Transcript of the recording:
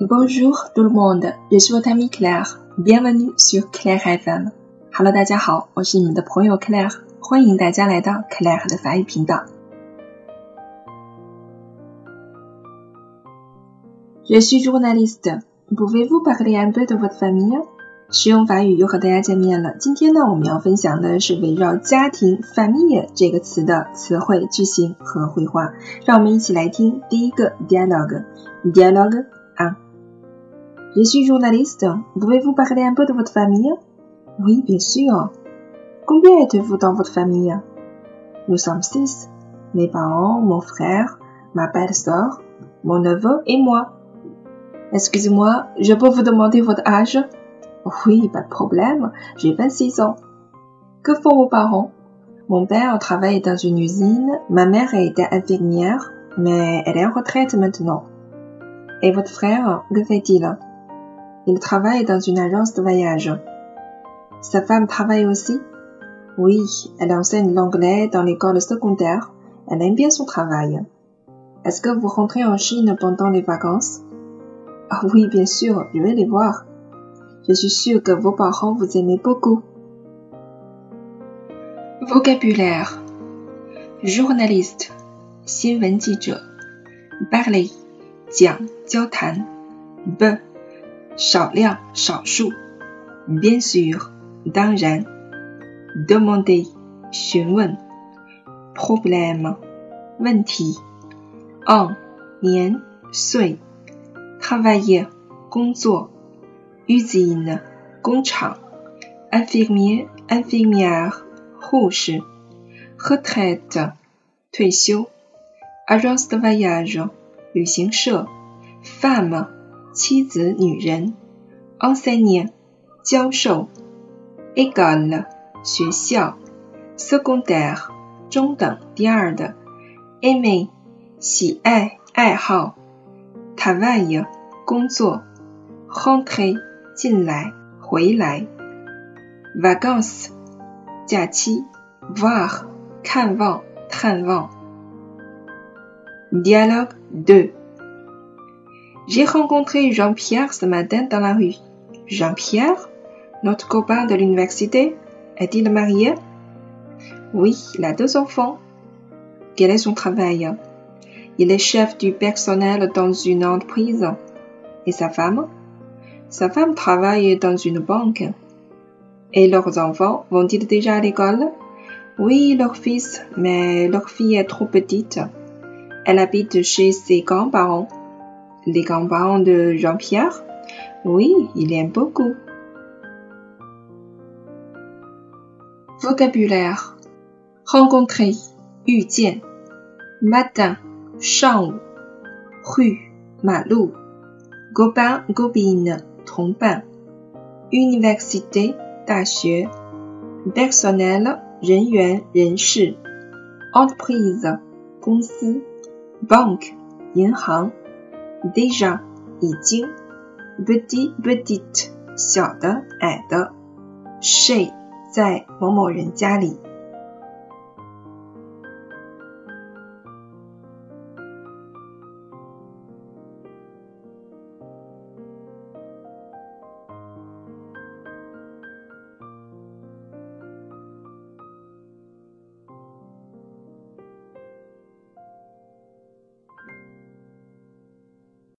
Bonjour tout le monde, je suis votre ami Claire. Bienvenue sur Claire FM. Hello，大家好，我是你们的朋友 Claire，欢迎大家来到 Claire 的法语频道。Je suis journaliste. Pouvez-vous parler un peu de votre famille? 实用法语又和大家见面了。今天呢，我们要分享的是围绕家庭 “famille” 这个词的词汇、句型和绘画。让我们一起来听第一个 dialogue。dialogue 1 Je suis journaliste. Pouvez-vous parler un peu de votre famille? Oui, bien sûr. Combien êtes-vous dans votre famille? Nous sommes six. Mes parents, mon frère, ma belle-sœur, mon neveu et moi. Excusez-moi, je peux vous demander votre âge? Oui, pas de problème. J'ai 26 ans. Que font vos parents? Mon père travaille dans une usine. Ma mère était infirmière, mais elle est en retraite maintenant. Et votre frère, que fait-il? Il travaille dans une agence de voyage. Sa femme travaille aussi? Oui, elle enseigne l'anglais dans l'école secondaire. Elle aime bien son travail. Est-ce que vous rentrez en Chine pendant les vacances? Ah oui, bien sûr, je vais les voir. Je suis sûre que vos parents vous aiment beaucoup. Vocabulaire journaliste 新闻记者 parler 讲交谈 b 少量少数 bien sûr 当然 demander 询问 problème 问题 an 年岁 travailler 工作 usine 工厂，infirmier infirmière 护士，retraite 退休，agence de voyage 旅行社，femme 妻子女人，enseigne 教授，école 学校，secondaire 中等第二的，aimer 喜爱爱好，travail 工作，rentrer 进来，回来。vacances，假期。voir，看望，探望。Dialogue 2 J'ai rencontré Jean-Pierre ce matin dans la rue. Jean-Pierre, notre copain de l'université, est-il marié? Oui, il a deux enfants. Quel est son travail? Il est chef du personnel dans une entreprise. Et sa femme? Sa femme travaille dans une banque. Et leurs enfants vont-ils déjà à l'école? Oui, leur fils, mais leur fille est trop petite. Elle habite chez ses grands-parents Les grands-parents de Jean-Pierre Oui, il aime beaucoup. Vocabulaire rencontrer 遇见 matin 上午 rue 马路 copain copine 同伴，université 大学，personnel 人员人事，entreprise 公司，banque 银行 ，déjà 已经，petit petit 小的矮的，she 在某某人家里。